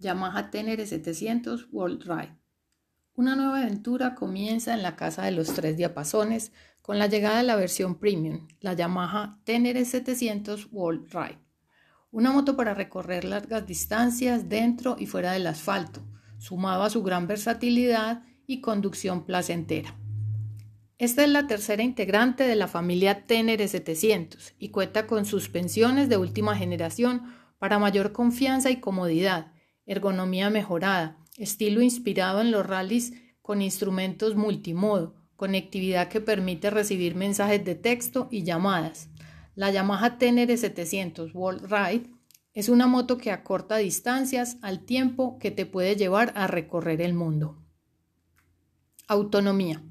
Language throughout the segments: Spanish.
Yamaha Tenere 700 World Ride. Una nueva aventura comienza en la casa de los tres diapasones con la llegada de la versión premium, la Yamaha Tenere 700 World Ride. Una moto para recorrer largas distancias dentro y fuera del asfalto, sumado a su gran versatilidad y conducción placentera. Esta es la tercera integrante de la familia Tenere 700 y cuenta con suspensiones de última generación para mayor confianza y comodidad, ergonomía mejorada, estilo inspirado en los rallies con instrumentos multimodo, conectividad que permite recibir mensajes de texto y llamadas. La Yamaha Tenere 700 World Ride es una moto que acorta distancias al tiempo que te puede llevar a recorrer el mundo. Autonomía.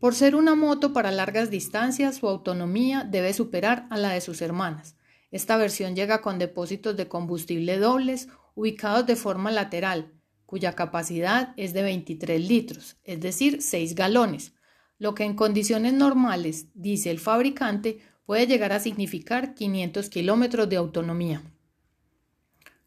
Por ser una moto para largas distancias, su autonomía debe superar a la de sus hermanas. Esta versión llega con depósitos de combustible dobles ubicados de forma lateral, cuya capacidad es de 23 litros, es decir, 6 galones, lo que en condiciones normales, dice el fabricante, puede llegar a significar 500 kilómetros de autonomía.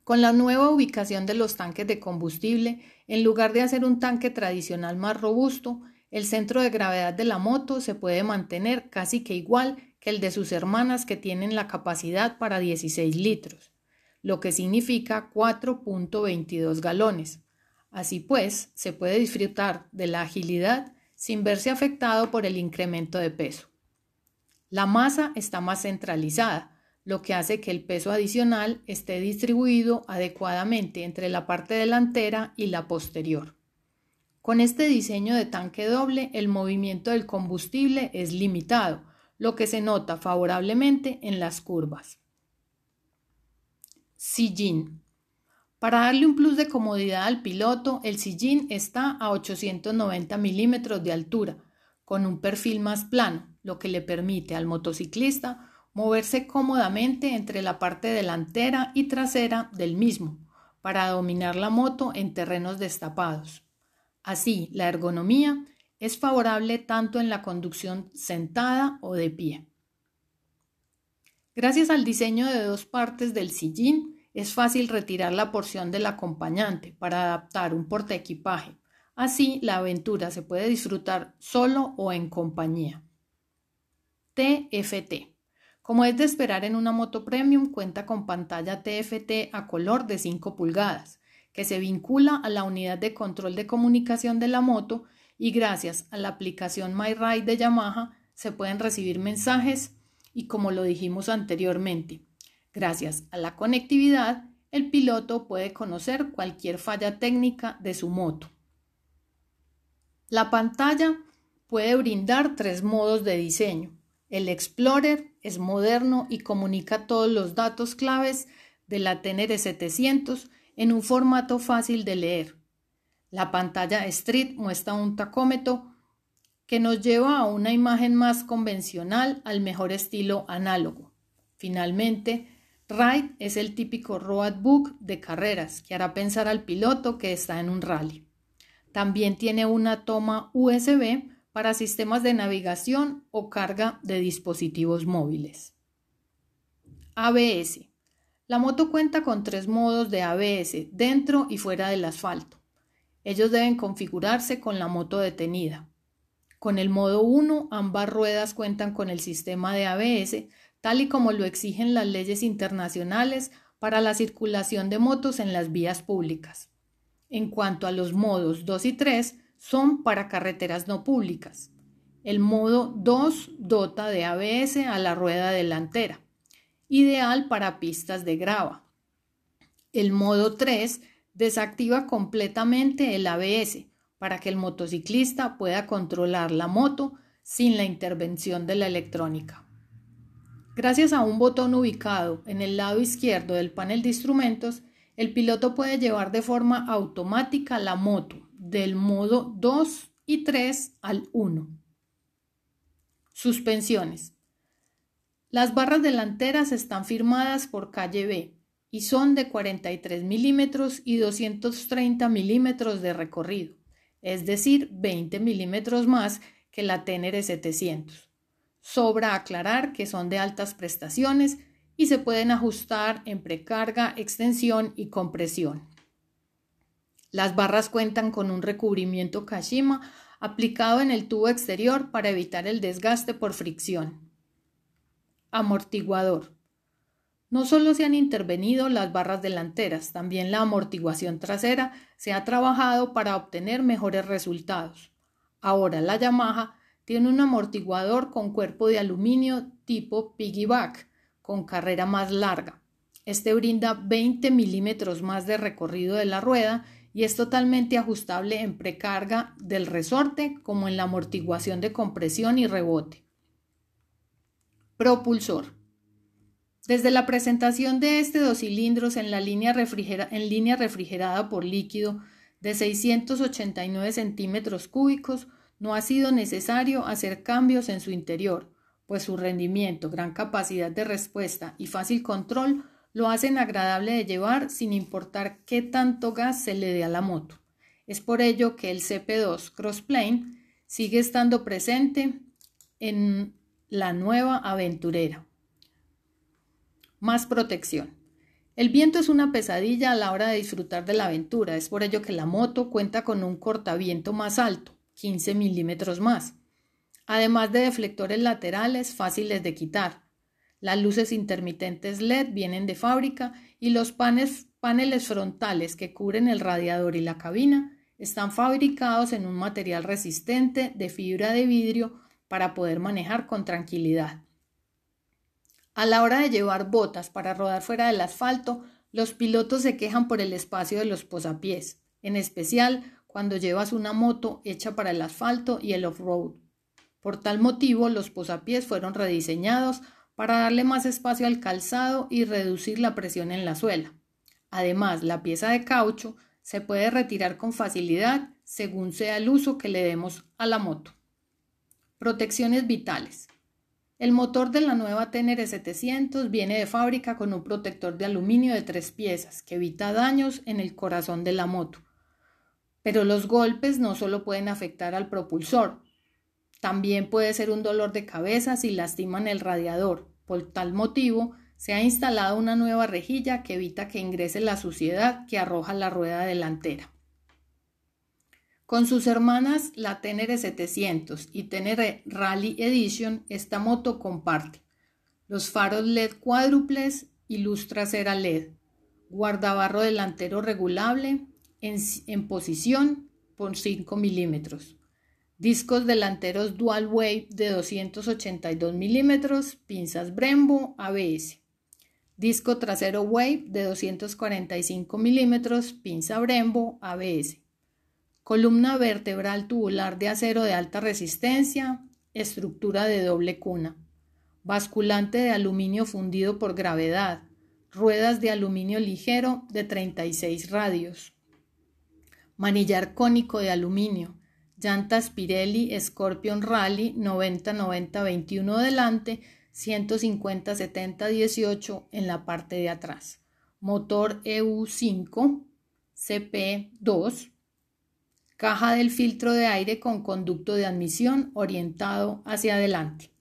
Con la nueva ubicación de los tanques de combustible, en lugar de hacer un tanque tradicional más robusto, el centro de gravedad de la moto se puede mantener casi que igual que el de sus hermanas que tienen la capacidad para 16 litros, lo que significa 4.22 galones. Así pues, se puede disfrutar de la agilidad sin verse afectado por el incremento de peso. La masa está más centralizada, lo que hace que el peso adicional esté distribuido adecuadamente entre la parte delantera y la posterior. Con este diseño de tanque doble, el movimiento del combustible es limitado, lo que se nota favorablemente en las curvas. Sillín. Para darle un plus de comodidad al piloto, el sillín está a 890 milímetros de altura, con un perfil más plano, lo que le permite al motociclista moverse cómodamente entre la parte delantera y trasera del mismo, para dominar la moto en terrenos destapados. Así, la ergonomía es favorable tanto en la conducción sentada o de pie. Gracias al diseño de dos partes del sillín, es fácil retirar la porción del acompañante para adaptar un portaequipaje. Así, la aventura se puede disfrutar solo o en compañía. TFT. Como es de esperar en una moto premium, cuenta con pantalla TFT a color de 5 pulgadas, que se vincula a la unidad de control de comunicación de la moto y gracias a la aplicación MyRide de Yamaha se pueden recibir mensajes y como lo dijimos anteriormente, gracias a la conectividad el piloto puede conocer cualquier falla técnica de su moto. La pantalla puede brindar tres modos de diseño. El Explorer es moderno y comunica todos los datos claves de la Tenere 700 en un formato fácil de leer. La pantalla Street muestra un tacómetro que nos lleva a una imagen más convencional al mejor estilo análogo. Finalmente, Ride es el típico roadbook de carreras que hará pensar al piloto que está en un rally. También tiene una toma USB para sistemas de navegación o carga de dispositivos móviles. ABS la moto cuenta con tres modos de ABS dentro y fuera del asfalto. Ellos deben configurarse con la moto detenida. Con el modo 1, ambas ruedas cuentan con el sistema de ABS, tal y como lo exigen las leyes internacionales para la circulación de motos en las vías públicas. En cuanto a los modos 2 y 3, son para carreteras no públicas. El modo 2 dota de ABS a la rueda delantera ideal para pistas de grava. El modo 3 desactiva completamente el ABS para que el motociclista pueda controlar la moto sin la intervención de la electrónica. Gracias a un botón ubicado en el lado izquierdo del panel de instrumentos, el piloto puede llevar de forma automática la moto del modo 2 y 3 al 1. Suspensiones. Las barras delanteras están firmadas por calle B y son de 43 milímetros y 230 milímetros de recorrido, es decir, 20 milímetros más que la Tenere 700. Sobra aclarar que son de altas prestaciones y se pueden ajustar en precarga, extensión y compresión. Las barras cuentan con un recubrimiento Kashima aplicado en el tubo exterior para evitar el desgaste por fricción. Amortiguador. No solo se han intervenido las barras delanteras, también la amortiguación trasera se ha trabajado para obtener mejores resultados. Ahora la Yamaha tiene un amortiguador con cuerpo de aluminio tipo piggyback, con carrera más larga. Este brinda 20 milímetros más de recorrido de la rueda y es totalmente ajustable en precarga del resorte como en la amortiguación de compresión y rebote. Propulsor. Desde la presentación de este dos cilindros en, la línea, línea refrigerada por líquido de 689 centímetros cúbicos, no ha sido necesario hacer cambios en su interior, pues su rendimiento, gran capacidad de respuesta y fácil control lo hacen agradable de llevar sin importar qué tanto gas se le dé a la moto. Es por ello que el CP2 Crossplane sigue estando presente en la nueva aventurera. Más protección. El viento es una pesadilla a la hora de disfrutar de la aventura, es por ello que la moto cuenta con un cortaviento más alto, 15 milímetros más, además de deflectores laterales fáciles de quitar, las luces intermitentes LED vienen de fábrica y los paneles, paneles frontales que cubren el radiador y la cabina están fabricados en un material resistente de fibra de vidrio para poder manejar con tranquilidad. A la hora de llevar botas para rodar fuera del asfalto, los pilotos se quejan por el espacio de los posapiés, en especial cuando llevas una moto hecha para el asfalto y el off-road. Por tal motivo, los posapiés fueron rediseñados para darle más espacio al calzado y reducir la presión en la suela. Además, la pieza de caucho se puede retirar con facilidad según sea el uso que le demos a la moto. Protecciones vitales. El motor de la nueva Tenere 700 viene de fábrica con un protector de aluminio de tres piezas que evita daños en el corazón de la moto. Pero los golpes no solo pueden afectar al propulsor, también puede ser un dolor de cabeza si lastiman el radiador, por tal motivo, se ha instalado una nueva rejilla que evita que ingrese la suciedad que arroja la rueda delantera. Con sus hermanas, la Tenere 700 y Tenere Rally Edition, esta moto comparte los faros LED cuádruples y luz trasera LED, guardabarro delantero regulable en, en posición por 5 milímetros, discos delanteros dual wave de 282 milímetros, pinzas Brembo ABS, disco trasero wave de 245 milímetros, pinza Brembo ABS, columna vertebral tubular de acero de alta resistencia, estructura de doble cuna, basculante de aluminio fundido por gravedad, ruedas de aluminio ligero de 36 radios, manillar cónico de aluminio, llantas Pirelli Scorpion Rally 90-90-21 delante, 150-70-18 en la parte de atrás. Motor EU5 CP2. Caja del filtro de aire con conducto de admisión orientado hacia adelante.